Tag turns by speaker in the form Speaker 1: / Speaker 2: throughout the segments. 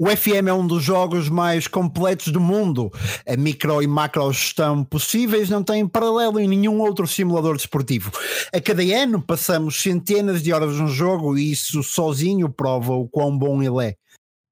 Speaker 1: O FM é um dos jogos mais completos do mundo. A micro e macro gestão possíveis não têm paralelo em nenhum outro simulador desportivo. A cada ano passamos centenas de horas no jogo e isso sozinho prova o quão bom ele é.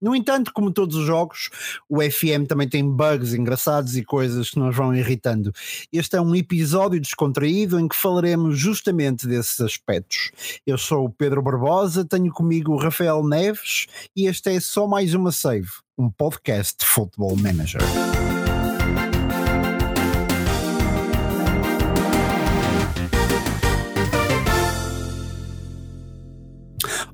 Speaker 1: No entanto, como todos os jogos, o FM também tem bugs engraçados e coisas que nos vão irritando. Este é um episódio descontraído em que falaremos justamente desses aspectos. Eu sou o Pedro Barbosa, tenho comigo o Rafael Neves e este é só mais uma save, um podcast de Football Manager.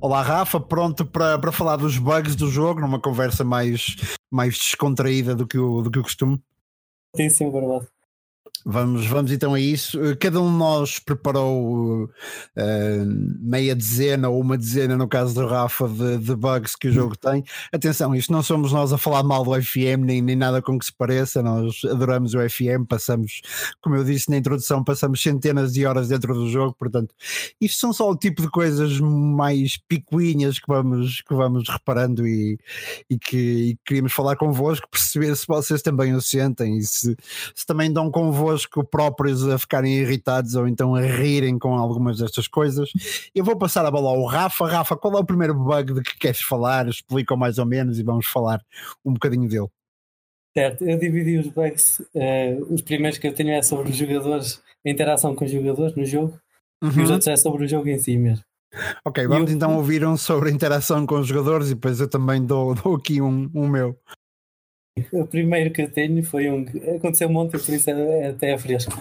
Speaker 1: Olá Rafa, pronto para, para falar dos bugs do jogo, numa conversa mais, mais descontraída do que o, do que o costume?
Speaker 2: Sim, sim, verdade.
Speaker 1: Vamos, vamos então a isso. Cada um de nós preparou uh, meia dezena ou uma dezena, no caso do Rafa, de, de, bugs que o jogo tem. Atenção, isto não somos nós a falar mal do FM, nem, nem nada com que se pareça. Nós adoramos o FM, passamos, como eu disse na introdução, passamos centenas de horas dentro do jogo. Portanto, isto são só o tipo de coisas mais picuinhas que vamos, que vamos reparando e, e, que, e queríamos falar convosco, perceber se vocês também o sentem e se, se também dão convosco convosco próprios a ficarem irritados ou então a rirem com algumas destas coisas. Eu vou passar a bola ao Rafa. Rafa, qual é o primeiro bug de que queres falar? Explica mais ou menos e vamos falar um bocadinho dele.
Speaker 2: Certo, eu dividi os bugs. Uh, os primeiros que eu tenho é sobre os jogadores, a interação com os jogadores no jogo, uhum. e os uhum. outros é sobre o jogo em si mesmo.
Speaker 1: Ok, vamos eu... então ouvir um sobre a interação com os jogadores e depois eu também dou, dou aqui um, um meu.
Speaker 2: O primeiro que eu tenho foi um. Aconteceu ontem, por isso é, até é fresco.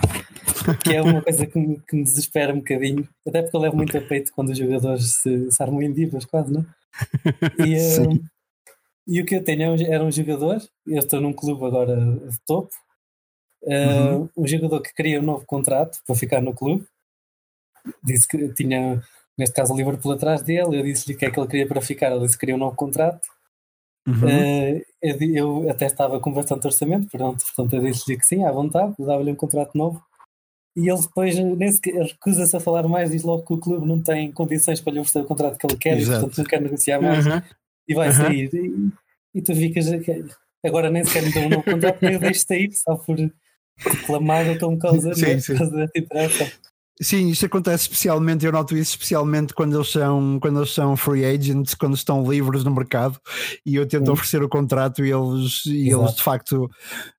Speaker 2: Que é uma coisa que me, que me, desespera um bocadinho. Até porque eu levo muito a peito quando os jogadores se, se armam em divas, quase, não? E, um, e o que eu tenho é era um jogador. Eu estou num clube agora de topo. Uh, uhum. Um jogador que queria um novo contrato para ficar no clube. Disse que tinha, neste caso, o Liverpool atrás dele. Eu disse-lhe o que é que ele queria para ficar. Ele disse que queria um novo contrato Uhum. Uh, eu, eu, até estava com bastante orçamento, pronto, portanto eu disse-lhe que sim, à vontade, dava-lhe um contrato novo. E ele depois recusa-se a falar mais, diz logo que o clube não tem condições para lhe oferecer o contrato que ele quer Exato. e portanto não quer negociar mais uhum. e vai uhum. sair. E, e, tu ficas agora nem sequer me dão um novo contrato, nem eu deixo sair só por reclamar ou como causa, sim, sim. causa da interação.
Speaker 1: Sim, isto acontece especialmente, eu noto isso especialmente quando eles são, quando eles são free agents, quando estão livres no mercado e eu tento Sim. oferecer o contrato e eles, e eles de facto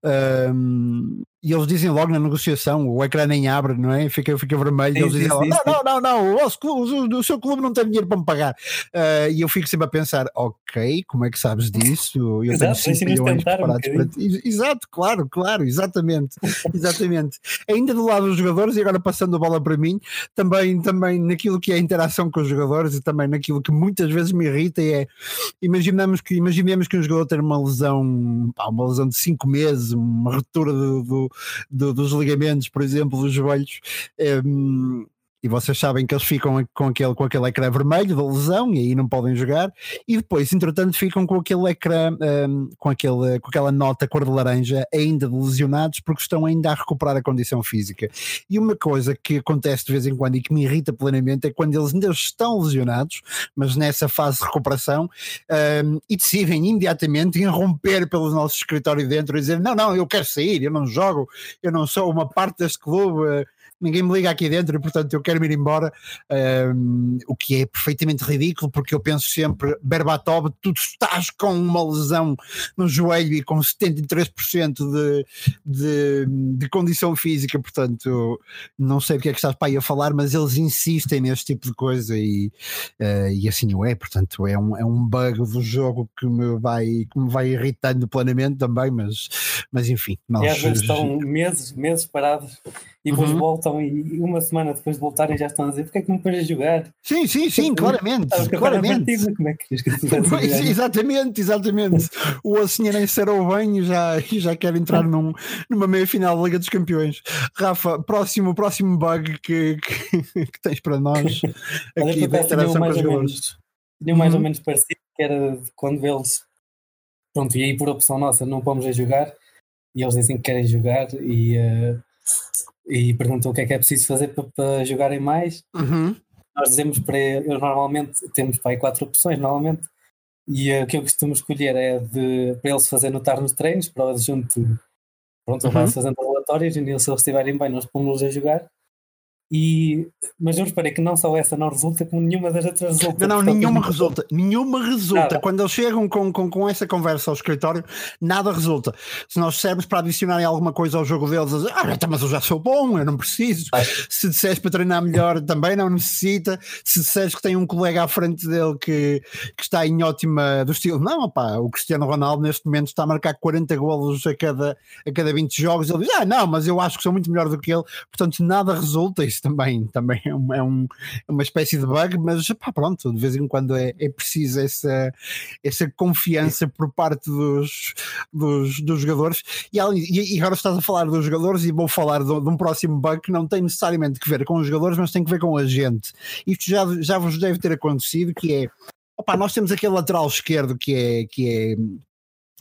Speaker 1: um, e eles dizem logo na negociação, o ecrã nem abre, não é? Fica, fica vermelho, sim, eles dizem sim, logo, sim, não, não, não, não, o, clube, o, seu clube não tem dinheiro para me pagar. Uh, e eu fico sempre a pensar, ok, como é que sabes disso? Eu
Speaker 2: Exato, tenho 5 milhões preparados um para ti.
Speaker 1: Exato, claro, claro, exatamente, exatamente. Ainda do lado dos jogadores, e agora passando a bola para mim, também, também naquilo que é a interação com os jogadores e também naquilo que muitas vezes me irrita é, imaginamos que, imaginemos que um jogador tem uma lesão, pá, uma lesão de 5 meses, uma ruptura do, do do, dos ligamentos, por exemplo, dos joelhos. Um, e vocês sabem que eles ficam com aquele, com aquele ecrã vermelho da lesão e aí não podem jogar, e depois, entretanto, ficam com aquele ecrã, um, com, aquele, com aquela nota cor de laranja ainda lesionados porque estão ainda a recuperar a condição física. E uma coisa que acontece de vez em quando e que me irrita plenamente é quando eles ainda estão lesionados, mas nessa fase de recuperação, um, e decidem imediatamente irromper pelo nosso escritório dentro e dizer: Não, não, eu quero sair, eu não jogo, eu não sou uma parte deste clube ninguém me liga aqui dentro e portanto eu quero ir embora, um, o que é perfeitamente ridículo porque eu penso sempre, Berbatov, tu estás com uma lesão no joelho e com 73% de, de, de condição física, portanto não sei o que é que estás para aí a falar, mas eles insistem neste tipo de coisa e, uh, e assim o é, portanto é um, é um bug do jogo que me vai, que me vai irritando plenamente também, mas, mas enfim.
Speaker 2: Nós, e às vezes estão meses, meses parados e depois uhum. voltam e uma semana depois de voltarem já estão a dizer porque é que não pões a jogar?
Speaker 1: Sim, sim, sim, claramente. claramente. Como é que pois, exatamente, exatamente. o Ossinha nem será bem e já, já quer entrar num, numa meia final da Liga dos Campeões. Rafa, próximo, próximo bug que, que, que tens para nós aqui da interação com os jogadores.
Speaker 2: Tinha mais uhum. ou menos parecido, que era quando eles pronto, e aí por opção nossa não pomos a jogar e eles dizem que querem jogar e uh, e perguntou o que é que é preciso fazer para, para jogarem mais.
Speaker 1: Uhum.
Speaker 2: Nós dizemos para eu normalmente temos para aí quatro opções normalmente E uh, o que eu costumo escolher é de, para ele se fazer notar nos treinos, para o adjunto, pronto, uhum. vai fazendo relatórios e se eles estiverem bem, nós pomos-los a jogar. E, mas eu reparei que não só essa não resulta, como nenhuma das outras resulta.
Speaker 1: Não, não, nenhuma resulta. Nenhuma resulta. Nada. Quando eles chegam com, com, com essa conversa ao escritório, nada resulta. Se nós dissermos para adicionarem alguma coisa ao jogo deles, ah, então, mas eu já sou bom, eu não preciso. Se disseres para treinar melhor, também não necessita. Se disseres que tem um colega à frente dele que, que está em ótima do estilo, não, opá, o Cristiano Ronaldo neste momento está a marcar 40 golos a cada, a cada 20 jogos. Ele diz, ah, não, mas eu acho que sou muito melhor do que ele. Portanto, nada resulta. Isso também, também é, um, é, um, é uma espécie de bug, mas pá, pronto, de vez em quando é, é preciso essa, essa confiança por parte dos, dos, dos jogadores. E, e, agora estás a falar dos jogadores e vou falar de, de, um próximo bug que não tem necessariamente que ver com os jogadores, mas tem que ver com a gente. Isto já, já vos deve ter acontecido, que é Opa, nós temos aquele lateral esquerdo que é, que é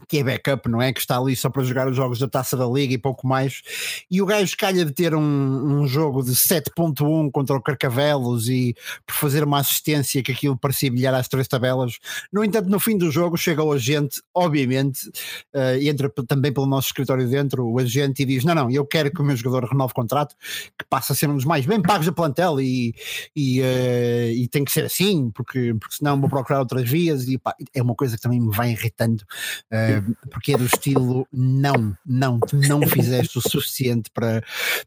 Speaker 1: que é backup, não é? Que está ali só para jogar os jogos da taça da liga e pouco mais. E o gajo calha de ter um, um jogo de 7.1 contra o Carcavelos e por fazer uma assistência que aquilo parecia bilhar às três tabelas. No entanto, no fim do jogo chega o agente, obviamente, uh, entra também pelo nosso escritório dentro, o agente e diz: Não, não, eu quero que o meu jogador renove contrato, que passa a ser um dos mais bem pagos da plantel e, e, uh, e tem que ser assim, porque, porque senão vou procurar outras vias. E pá, é uma coisa que também me vai irritando. Uh, porque é do estilo não, não, tu não fizeste o suficiente para,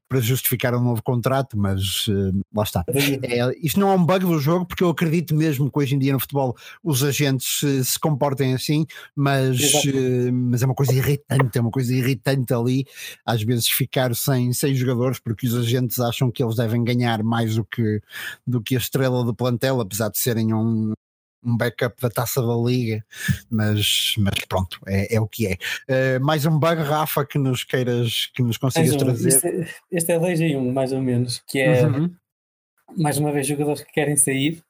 Speaker 1: para justificar um novo contrato, mas uh, lá está. É, isto não é um bug do jogo, porque eu acredito mesmo que hoje em dia no futebol os agentes se, se comportem assim, mas, uh, mas é uma coisa irritante, é uma coisa irritante ali, às vezes ficar sem, sem jogadores, porque os agentes acham que eles devem ganhar mais do que, do que a estrela do plantel, apesar de serem um, um backup da taça da liga, mas, mas pronto, é, é o que é. Uh, mais um bug, Rafa, que nos queiras, que nos consigas um, trazer.
Speaker 2: Este é, este é 2 em 1, um, mais ou menos, que é uhum. mais uma vez jogadores que querem sair.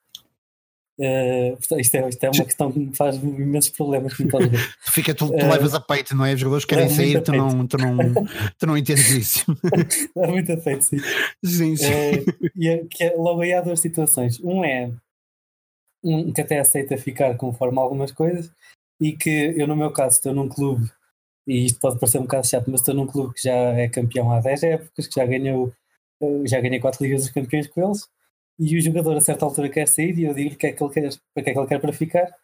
Speaker 2: Uh, isto, é, isto é uma questão que me faz imensos problemas.
Speaker 1: Fica, tu, tu uh, levas a peito, não é? Os jogadores querem sair, tu não, tu, não, tu não entendes isso.
Speaker 2: é muito a peito, sim.
Speaker 1: Sim, sim.
Speaker 2: Uh, e é, que é, logo aí há duas situações. Um é um, que até aceita ficar conforme algumas coisas e que eu no meu caso estou num clube e isto pode parecer um bocado chato, mas estou num clube que já é campeão há 10 épocas, que já ganhou já ganhei 4 ligas dos campeões com eles e o jogador a certa altura quer sair e eu digo-lhe que é que ele quer, para que é que ele quer para ficar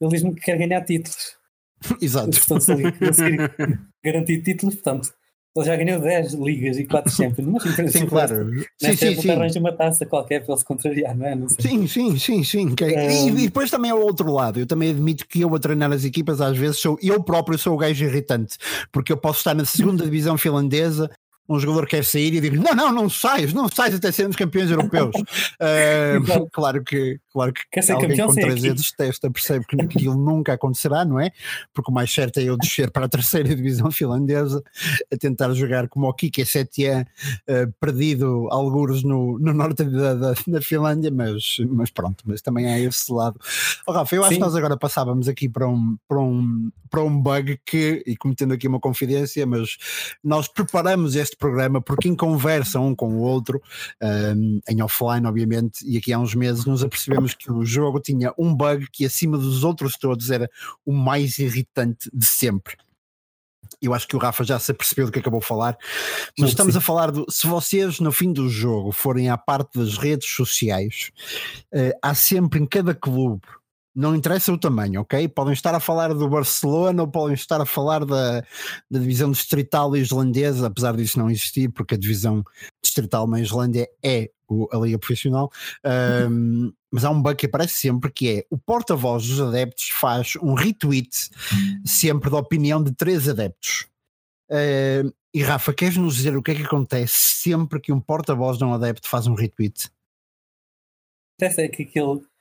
Speaker 2: ele diz-me que quer ganhar títulos
Speaker 1: Exato.
Speaker 2: Portanto, se ele conseguir garantir títulos, portanto, ele já ganhou 10 ligas e 4 Champions. Mas
Speaker 1: sim, claro.
Speaker 2: Sim, sim, sim. arranja uma taça qualquer para ele se contrariar, não é? Não
Speaker 1: sim, sim, sim, sim. Okay. Um... E, e, depois também é o outro lado. Eu também admito que eu a treinar as equipas, às vezes, sou eu próprio sou o gajo irritante, porque eu posso estar na segunda divisão finlandesa um jogador quer sair e digo não, não, não sais, não sais até sermos campeões europeus. uh, claro que, claro que quer alguém campeão, com três dedos testa percebe que aquilo nunca acontecerá, não é? Porque o mais certo é eu descer para a terceira divisão finlandesa a tentar jogar como o Kike Setien, uh, perdido alguns no, no norte da, da, da, Finlândia, mas, mas pronto, mas também há esse lado. Oh, Rafa, eu acho Sim. que nós agora passávamos aqui para um, para um, para um bug que, e cometendo aqui uma confidência, mas nós preparamos este programa por quem conversa um com o outro, um, em offline, obviamente, e aqui há uns meses nos apercebemos que o jogo tinha um bug que, acima dos outros todos, era o mais irritante de sempre. Eu acho que o Rafa já se apercebeu do que acabou de falar, mas sim, estamos sim. a falar do. Se vocês, no fim do jogo, forem à parte das redes sociais, uh, há sempre em cada clube não interessa o tamanho, ok? Podem estar a falar do Barcelona ou podem estar a falar da, da divisão distrital islandesa, apesar disso não existir, porque a divisão distrital na Islândia é o, a liga profissional. Um, mas há um bug que aparece sempre que é o porta-voz dos adeptos faz um retweet sempre da opinião de três adeptos. Uh, e Rafa, queres nos dizer o que é que acontece sempre que um porta-voz de um adepto faz um retweet?
Speaker 2: Acontece é que aquele eh,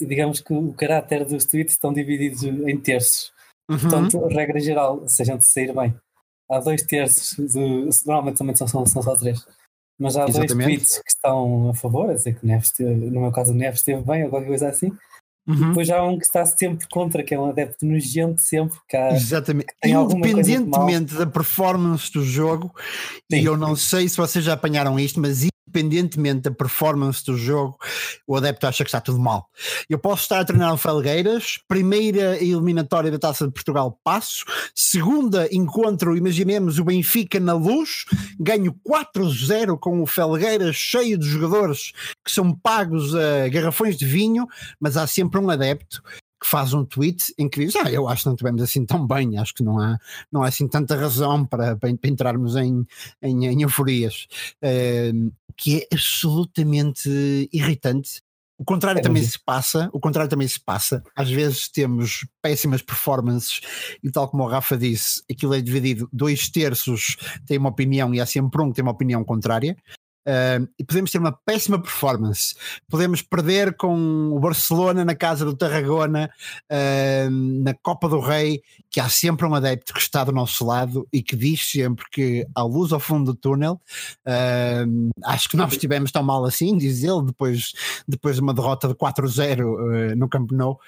Speaker 2: digamos que o caráter dos tweets estão divididos em terços. Uhum. Portanto, regra geral, se a gente sair bem, há dois terços, de, normalmente também são, são, são só três, mas há Exatamente. dois tweets que estão a favor, a dizer que Neves, no meu caso, o Neves esteve bem ou qualquer coisa assim. Uhum. Depois há um que está sempre contra, que é um adepto nojento sempre. Que há,
Speaker 1: Exatamente. Que Independentemente da performance do jogo, Sim. e eu não sei se vocês já apanharam isto, mas independentemente da performance do jogo, o adepto acha que está tudo mal. Eu posso estar a treinar no Felgueiras, primeira eliminatória da Taça de Portugal passo, segunda encontro, imaginemos o Benfica na luz, ganho 4-0 com o Felgueiras cheio de jogadores que são pagos a garrafões de vinho, mas há sempre um adepto que faz um tweet em que diz: Ah, eu acho que não tivemos assim tão bem, acho que não há, não há assim tanta razão para, para, entrarmos em, em, em euforias, uh, que é absolutamente irritante. O contrário é também se passa, o contrário também se passa. Às vezes temos péssimas performances e tal como o Rafa disse, aquilo é dividido, dois terços têm uma opinião e há sempre um que tem uma opinião contrária. Uh, e podemos ter uma péssima performance. Podemos perder com o Barcelona na casa do Tarragona, uh, na Copa do Rei, que há sempre um adepto que está do nosso lado e que diz sempre que há luz ao fundo do túnel. Uh, acho que não estivemos tão mal assim, diz ele, depois, depois de uma derrota de 4-0 no Camp Nou.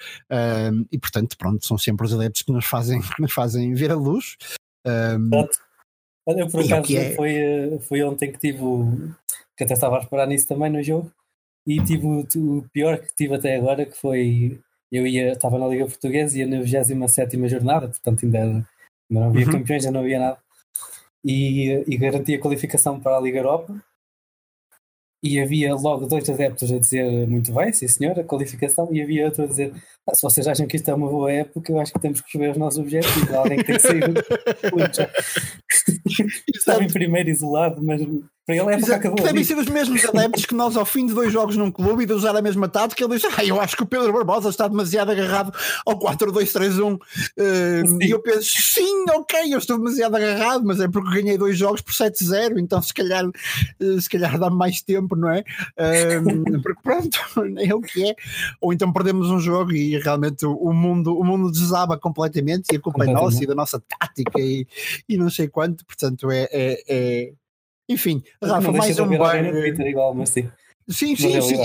Speaker 1: e portanto, pronto, são sempre os adeptos que nos fazem, que nos fazem ver a luz.
Speaker 2: Olha, por acaso é... foi, eh, foi ontem que tive o. que até estava a esperar nisso também no jogo. E tive o, o pior que tive até agora, que foi. Eu ia, estava na Liga Portuguesa, ia na 27 jornada, portanto ainda, ainda não havia uhum. campeões, já não havia nada. E, e garantia a qualificação para a Liga Europa e havia logo dois adeptos a dizer muito bem, sim senhor, a qualificação, e havia outro a dizer ah, se vocês acham que isto é uma boa época, eu acho que temos que rever os nossos objetivos. Alguém que tem que sair. Estava em primeiro isolado, mas para ele é época
Speaker 1: Devem ser os mesmos adeptos que nós, ao fim de dois jogos num clube e de usar a mesma tática, ele diz: ah, Eu acho que o Pedro Barbosa está demasiado agarrado ao 4-2-3-1. Uh, e eu penso: Sim, ok, eu estou demasiado agarrado, mas é porque ganhei dois jogos por 7-0, então se calhar, uh, se calhar dá mais tempo, não é? Uh, porque pronto, é o que é. Ou então perdemos um jogo e realmente o mundo, o mundo desaba completamente e a culpa é nossa e da nossa tática e, e não sei quanto, portanto é, é, é enfim, Rafa, mais um bug.
Speaker 2: Igual, mas sim.
Speaker 1: Sim, sim, sim.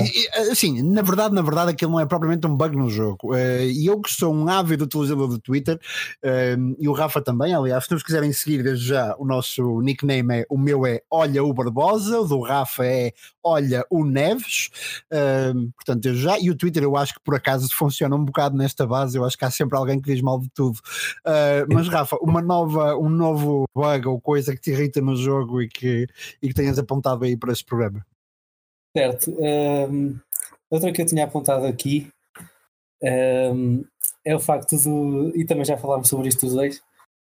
Speaker 1: Assim, na verdade, na verdade, aquilo não é propriamente um bug no jogo. Uh, e eu que sou um ávido utilizador do Twitter, uh, e o Rafa também, aliás, se nos quiserem seguir desde já, o nosso nickname é, o meu é Olha o Barbosa, o do Rafa é Olha o Neves, uh, portanto, desde já, e o Twitter eu acho que por acaso funciona um bocado nesta base, eu acho que há sempre alguém que diz mal de tudo. mas Rafa, uma nova, um novo bug ou coisa que te irrita no jogo e que, e que tenhas apontado aí para este programa?
Speaker 2: Certo. Um, outra que eu tinha apontado aqui um, é o facto do. E também já falámos sobre isto os dois.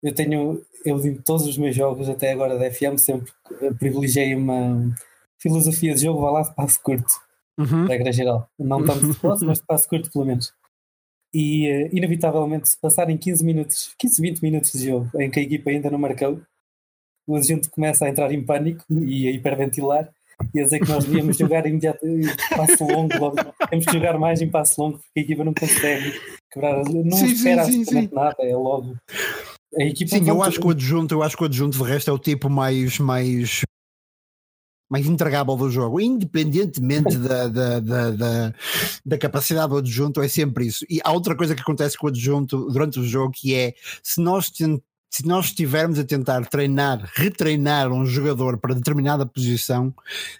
Speaker 2: Eu tenho. Eu em todos os meus jogos até agora da FM sempre privilegiei uma filosofia de jogo, vá lá de passo curto. Uhum. Regra geral. Não tanto de posse, mas de passo curto pelo menos. E uh, inevitavelmente se passarem 15 minutos, 15, 20 minutos de jogo em que a equipa ainda não marcou, o adjunto começa a entrar em pânico e a hiperventilar ia dizer que nós devíamos jogar imediato, em passo longo, logo. temos que jogar mais em passo longo porque a equipa não consegue quebrar, não sim, espera sim, absolutamente sim, nada, é logo. A equipa
Speaker 1: sim, eu acho que o adjunto, eu acho que o adjunto de resto é o tipo mais, mais mais entregável do jogo, independentemente da, da, da, da, da capacidade do adjunto, é sempre isso. E há outra coisa que acontece com o adjunto durante o jogo que é se nós se nós estivermos a tentar treinar, retreinar um jogador para determinada posição,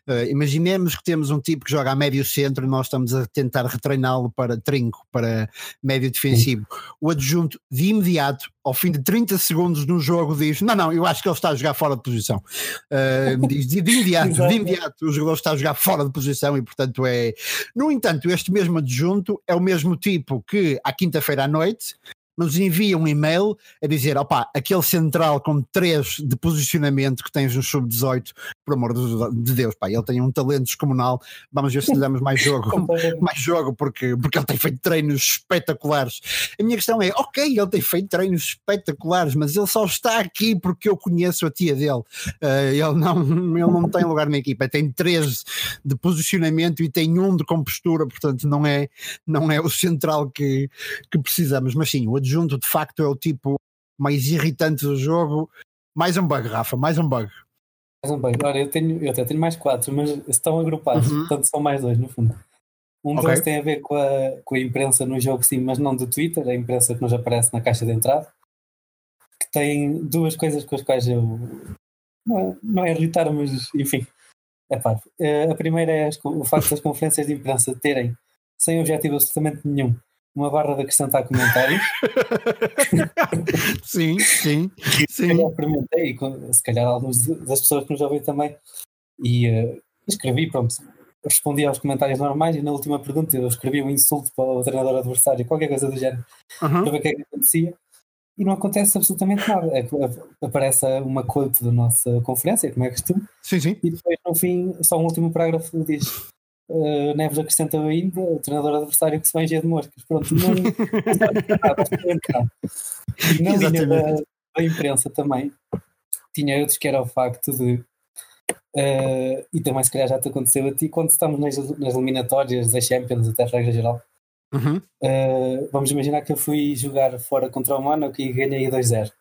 Speaker 1: uh, imaginemos que temos um tipo que joga a médio centro e nós estamos a tentar retreiná-lo para trinco, para médio defensivo. O adjunto de imediato, ao fim de 30 segundos no jogo, diz: Não, não, eu acho que ele está a jogar fora de posição. Uh, diz de, de imediato, de imediato, o jogador está a jogar fora de posição e, portanto, é. No entanto, este mesmo adjunto é o mesmo tipo que à quinta-feira à noite nos envia um e-mail a dizer: opá, aquele central com três de posicionamento que tens no sub-18, por amor de Deus, pá, ele tem um talento descomunal. Vamos ver se lhe damos mais jogo, mais jogo, porque, porque ele tem feito treinos espetaculares. A minha questão é: ok, ele tem feito treinos espetaculares, mas ele só está aqui porque eu conheço a tia dele. Uh, ele, não, ele não tem lugar na equipa, tem três de posicionamento e tem um de compostura, portanto, não é, não é o central que, que precisamos. Mas sim, o adjunto de facto é o tipo mais irritante do jogo. Mais um bug, Rafa, mais um bug.
Speaker 2: Mais um bug. Olha, eu, tenho, eu até tenho mais quatro, mas estão agrupados, uhum. portanto são mais dois no fundo. Um okay. deles tem a ver com a, com a imprensa no jogo, sim, mas não do Twitter, a imprensa que nos aparece na caixa de entrada, que tem duas coisas com as quais eu. Não, não é irritar, mas enfim. É pá, a primeira é o facto das conferências de imprensa terem, sem objetivo absolutamente nenhum, uma barra de acrescentar comentários.
Speaker 1: sim, sim. sim.
Speaker 2: Eu experimentei, se calhar algumas das pessoas que nos ouvem também, e uh, escrevi, pronto, respondi aos comentários normais e na última pergunta eu escrevi um insulto para o treinador adversário, qualquer coisa do género, uhum. para ver o que é que acontecia. E não acontece absolutamente nada. É, aparece uma quote da nossa conferência, como é costume.
Speaker 1: Sim, sim.
Speaker 2: E depois, no fim, só um último parágrafo diz Uh, Neves acrescenta ainda o treinador adversário que se vai de moscas. Pronto, não, não, na linha da, da, imprensa também. Tinha outros que era o facto de uh, e também se calhar já te aconteceu a ti quando estamos nas, nas eliminatórias da Champions até a regra geral
Speaker 1: uhum.
Speaker 2: uh, vamos imaginar que eu fui jogar fora contra o Monaco e ganhei 2-0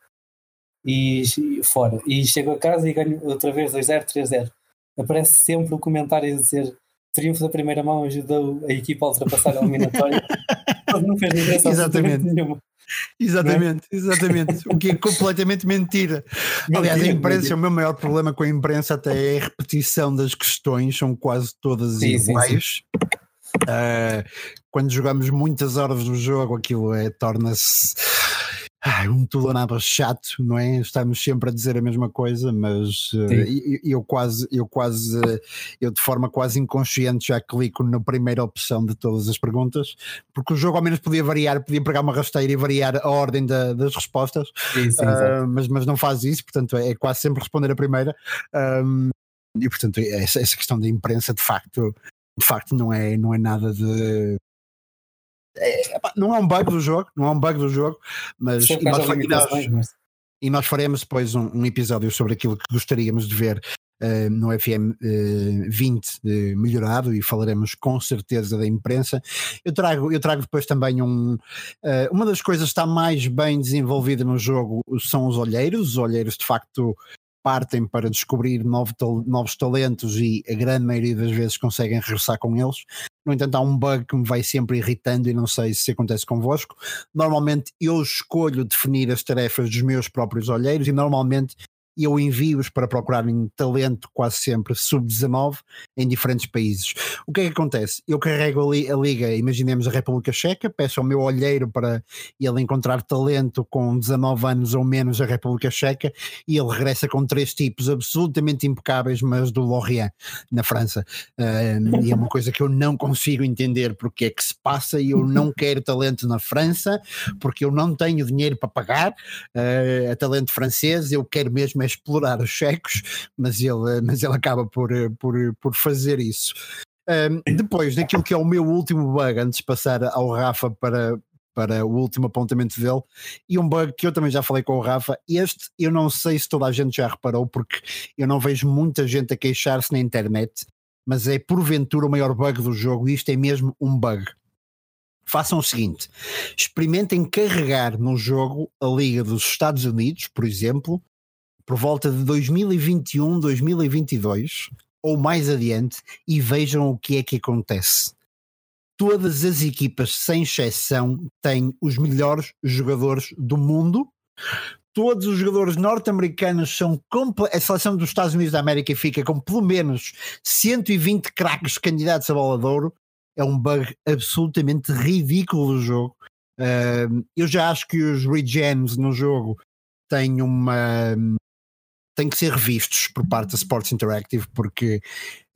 Speaker 2: e fora. E chego a casa e ganho outra vez 2-0, 3-0 aparece sempre o comentário a dizer triunfo da primeira mão ajudou a equipa a ultrapassar a eliminatória. não fez diferença
Speaker 1: Exatamente. nenhuma. Exatamente, é? exatamente. o que é completamente mentira. mentira Aliás, a imprensa, mentira. o meu maior problema com a imprensa até é a repetição das questões, são quase todas sim, iguais. Sim, sim. Uh, quando jogamos muitas horas do jogo, aquilo é, torna-se ah, um tudo nada chato, não é? Estamos sempre a dizer a mesma coisa, mas uh, eu, quase, eu quase, eu de forma quase inconsciente já clico na primeira opção de todas as perguntas, porque o jogo ao menos podia variar, podia pegar uma rasteira e variar a ordem da, das respostas,
Speaker 2: sim, sim, uh,
Speaker 1: mas, mas não faz isso, portanto é, é quase sempre responder a primeira. Um, e portanto, essa, essa questão da imprensa de facto, de facto não é, não é nada de é, não é um bug do jogo, não é um bug do jogo, mas, e nós, nós, e nós, faremos depois um, um, episódio sobre aquilo que gostaríamos de ver uh, no FM uh, 20 uh, melhorado e falaremos com certeza da imprensa. Eu trago, eu trago depois também um. Eh, uma das coisas que está mais bem desenvolvida no jogo são os olheiros. Os olheiros de facto partem para descobrir novo, novos talentos e a grande maioria das vezes conseguem regressar com eles. No entanto, há um bug que me vai sempre irritando e não sei se acontece convosco. Normalmente eu escolho definir as tarefas dos meus próprios olheiros e normalmente e eu envio-os para procurarem talento quase sempre sub-19 em diferentes países. O que é que acontece? Eu carrego ali a liga, imaginemos a República Checa, peço ao meu olheiro para ele encontrar talento com 19 anos ou menos a República Checa e ele regressa com três tipos absolutamente impecáveis, mas do Lorient, na França. Uh, e é uma coisa que eu não consigo entender porque é que se passa e eu não quero talento na França, porque eu não tenho dinheiro para pagar uh, a talento francês, eu quero mesmo explorar os checos, mas ele, mas ele acaba por, por, por fazer isso. Um, depois, daquilo que é o meu último bug, antes de passar ao Rafa para, para o último apontamento dele, e um bug que eu também já falei com o Rafa, este eu não sei se toda a gente já reparou, porque eu não vejo muita gente a queixar-se na internet, mas é porventura o maior bug do jogo, e isto é mesmo um bug. Façam o seguinte: experimentem carregar no jogo a Liga dos Estados Unidos, por exemplo, por volta de 2021, 2022 ou mais adiante e vejam o que é que acontece. Todas as equipas, sem exceção, têm os melhores jogadores do mundo. Todos os jogadores norte-americanos são. A seleção dos Estados Unidos da América fica com pelo menos 120 craques candidatos a bola de ouro. É um bug absolutamente ridículo do jogo. Uh, eu já acho que os regens no jogo têm uma têm que ser revistos por parte da Sports Interactive porque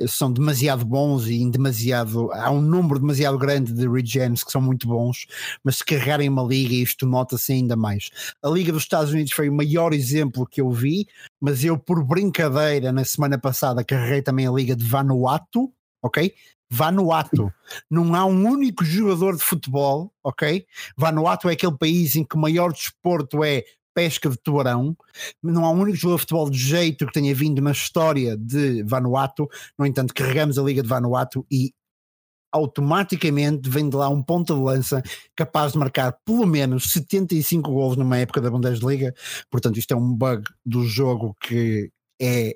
Speaker 1: são demasiado bons e em demasiado há um número demasiado grande de regens que são muito bons, mas se carregarem uma liga isto nota-se ainda mais. A Liga dos Estados Unidos foi o maior exemplo que eu vi, mas eu por brincadeira na semana passada carreguei também a Liga de Vanuatu, ok? Vanuatu. Não há um único jogador de futebol, ok? Vanuatu é aquele país em que o maior desporto é pesca de tubarão. Não há um único jogador de futebol de jeito que tenha vindo na história de Vanuatu. No entanto, carregamos a Liga de Vanuatu e automaticamente vem de lá um ponto de lança capaz de marcar pelo menos 75 gols numa época da Bundesliga. Portanto, isto é um bug do jogo que é,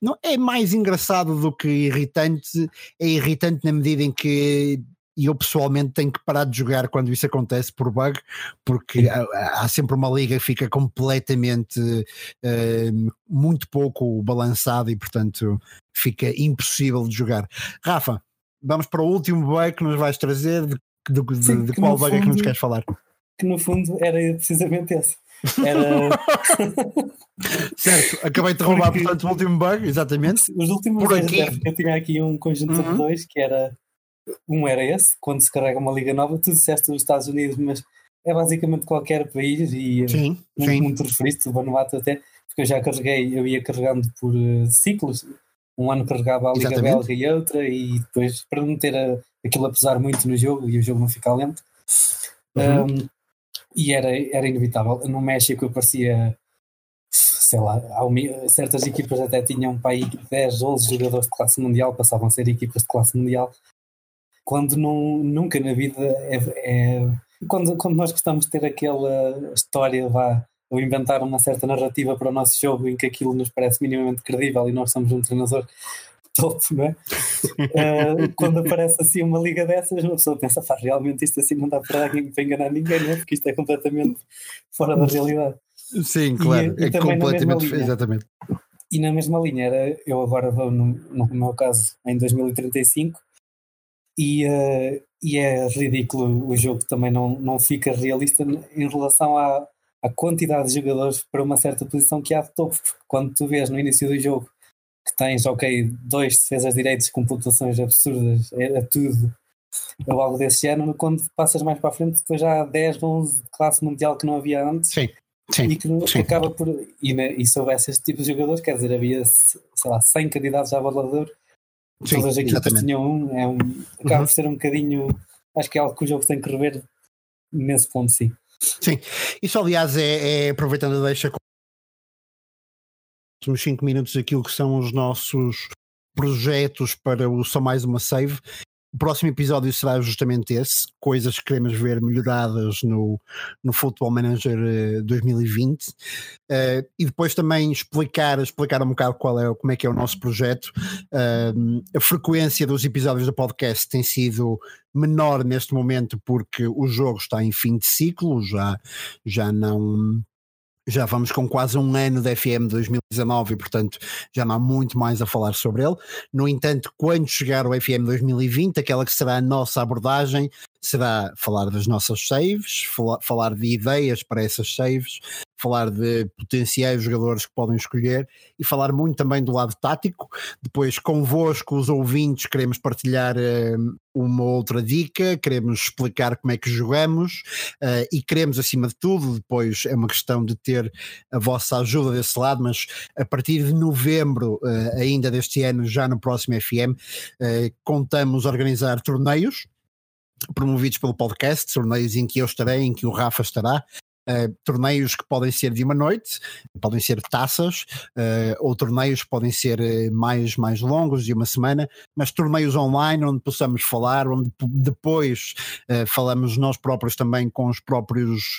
Speaker 1: não, é mais engraçado do que irritante. É irritante na medida em que e eu pessoalmente tenho que parar de jogar quando isso acontece por bug, porque há, há, sempre uma liga que fica completamente uh, muito pouco balançada e portanto fica impossível de jogar. Rafa, vamos para o último bug que nos vais trazer, de, de, de, Sim, de qual bug fundo, é que nos queres falar?
Speaker 2: Que no fundo era precisamente esse. Era...
Speaker 1: certo, acabei de roubar Porque... portanto o último bug, exatamente.
Speaker 2: Os últimos Por aqui. eu tinha aqui um conjunto uhum. de dois que era um era esse, quando se carrega uma liga nova, tu disseste os Estados Unidos, mas é basicamente qualquer país e
Speaker 1: sim,
Speaker 2: muito,
Speaker 1: sim.
Speaker 2: muito referiste, o Vanuatu até, porque eu já carreguei, eu ia carregando por uh, ciclos, um ano carregava a Liga Exatamente. Belga e outra, e depois para não ter a, aquilo a pesar muito no jogo e o jogo não ficar lento. Uhum. Um, e era, era inevitável. No México aparecia, sei lá, certas equipas até tinham para aí 10, 11 jogadores de classe mundial, passavam a ser equipas de classe mundial quando não, nunca na vida é, é, quando, quando nós gostamos de ter aquela história vá, ou inventar uma certa narrativa para o nosso jogo em que aquilo nos parece minimamente credível e nós somos um treinador top, não é? uh, quando aparece assim uma liga dessas, uma pessoa pensa, faz realmente isto assim não dá para, para enganar ninguém, não é? Porque isto é completamente fora da realidade.
Speaker 1: Sim, claro, e, é completamente, linha, exatamente.
Speaker 2: E na mesma linha, era, eu agora vou, no, no meu caso, em 2035, e, uh, e é ridículo o jogo também não, não fica realista em relação à, à quantidade de jogadores para uma certa posição que há de topo. Quando tu vês no início do jogo que tens, ok, dois defesas direitos com pontuações absurdas, é, é tudo, ou algo desse género, quando passas mais para a frente, depois já há 10, 11 de classe mundial que não havia antes.
Speaker 1: Sim. Sim,
Speaker 2: e que
Speaker 1: sim.
Speaker 2: acaba por. E, e se houvesse este tipo de jogadores, quer dizer, havia, sei lá, 100 candidatos a avalador Sim, todas as equipas exatamente. tinham um, é um acaba uhum. por ser um bocadinho acho que é algo que o jogo tem que rever nesse ponto sim.
Speaker 1: Sim, isso aliás é, é aproveitando a deixa uns 5 minutos aquilo que são os nossos projetos para o Só Mais Uma Save o próximo episódio será justamente esse, coisas que queremos ver melhoradas no, no Football Manager 2020 uh, eh, e depois também explicar, explicar um bocado qual é, como é que é o nosso projeto. Uh, a frequência dos episódios do podcast tem sido menor neste momento porque o jogo está em fim de ciclo, já, já não já vamos com quase um ano da FM 2019 e, portanto, já não há muito mais a falar sobre ele. No entanto, quando chegar o FM 2020, aquela que será a nossa abordagem será falar das nossas saves, falar de ideias para essas saves, falar de potenciais jogadores que podem escolher e falar muito também do lado tático. Depois, convosco, os ouvintes, queremos partilhar uh, uma outra dica, queremos explicar como é que jogamos uh, e queremos, acima de tudo, depois é uma questão de ter a vossa ajuda desse lado, mas a partir de novembro, uh, ainda deste ano, já no próximo FM, contamos organizar torneios promovidos pelo podcast, torneios em que eu estarei, em que o Rafa estará, Uh, torneios que podem ser de uma noite, podem ser taças, uh, ou torneios que podem ser uh, mais, mais longos, de uma semana, mas torneios online onde possamos falar, onde depois falamos nós próprios também com os próprios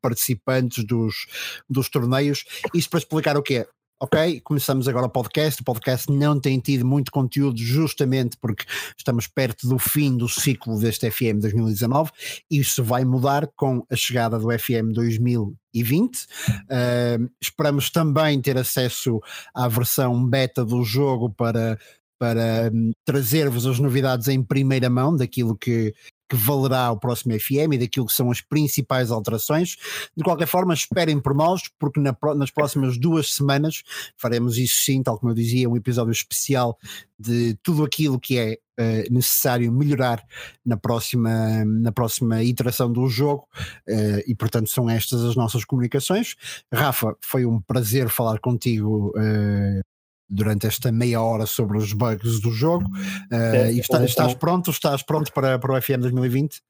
Speaker 1: participantes dos, dos torneios. Isto para explicar o que é ok, começamos agora o podcast. O podcast não tem tido muito conteúdo, justamente porque estamos perto do fim do ciclo deste FM 2019. Isso vai mudar com a chegada do FM 2020. Uh, esperamos também ter acesso à versão beta do jogo para para um, trazer-vos as novidades em primeira mão daquilo que, que valerá o próximo FM e daquilo que são as principais alterações. De qualquer forma, esperem por nós, porque na, nas próximas duas semanas faremos isso sim, tal como eu dizia, um episódio especial de tudo aquilo que é uh, necessário melhorar na próxima, na próxima iteração do jogo uh, e portanto são estas as nossas comunicações. Rafa, foi um prazer falar contigo uh, durante esta meia hora sobre os bugs do jogo. Uh, é, e está, estás pronto? Estás pronto para, para o FM 2020?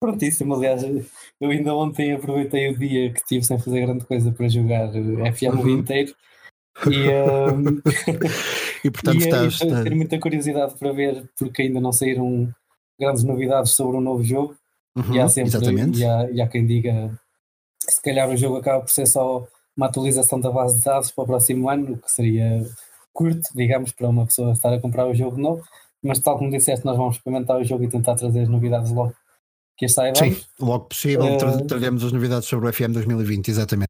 Speaker 2: Prontíssimo, aliás, eu ainda ontem aproveitei o dia que tive sem fazer grande coisa para jogar FM o dia inteiro. E, um,
Speaker 1: e portanto e, estás.
Speaker 2: E, tenho muita curiosidade para ver, porque ainda não saíram grandes novidades sobre o um novo jogo. Uhum, e há sempre exatamente. E há, e há quem diga que se calhar o jogo acaba por ser só uma atualização da base de dados para o próximo ano, o que seria curto, digamos, para uma pessoa estar a comprar o jogo novo. mas tal como disseste, nós vamos experimentar o jogo e tentar trazer as novidades logo que este sai
Speaker 1: Sim, logo possível uh, traremos as novidades sobre o FM 2020, exatamente.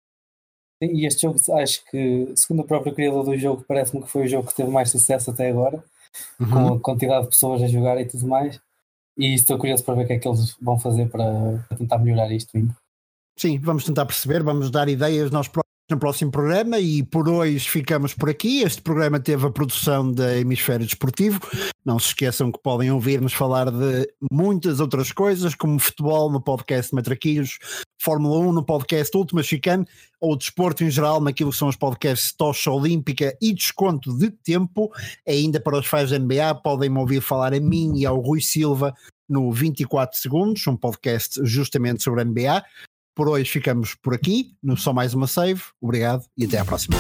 Speaker 2: E este jogo, acho que, segundo o próprio criador do jogo, parece-me que foi o jogo que teve mais sucesso até agora, uhum. com a quantidade de pessoas a jogar e tudo mais. E estou curioso para ver o que é que eles vão fazer para, para tentar melhorar isto ainda.
Speaker 1: Sim, vamos tentar perceber, vamos dar ideias nós próprios no próximo programa e por hoje ficamos por aqui. Este programa teve a produção da Hemisfério Desportivo. Não se esqueçam que podem ouvir-nos falar de muitas outras coisas, como futebol no podcast Matraquilhos, Fórmula 1 no podcast Última Chicane, ou desporto em geral naquilo que são os podcasts Tocha Olímpica e Desconto de Tempo. Ainda para os fãs da NBA, podem ouvir falar a mim e ao Rui Silva no 24 Segundos, um podcast justamente sobre a NBA. Por hoje ficamos por aqui, Só Mais Uma Save. Obrigado e até à próxima.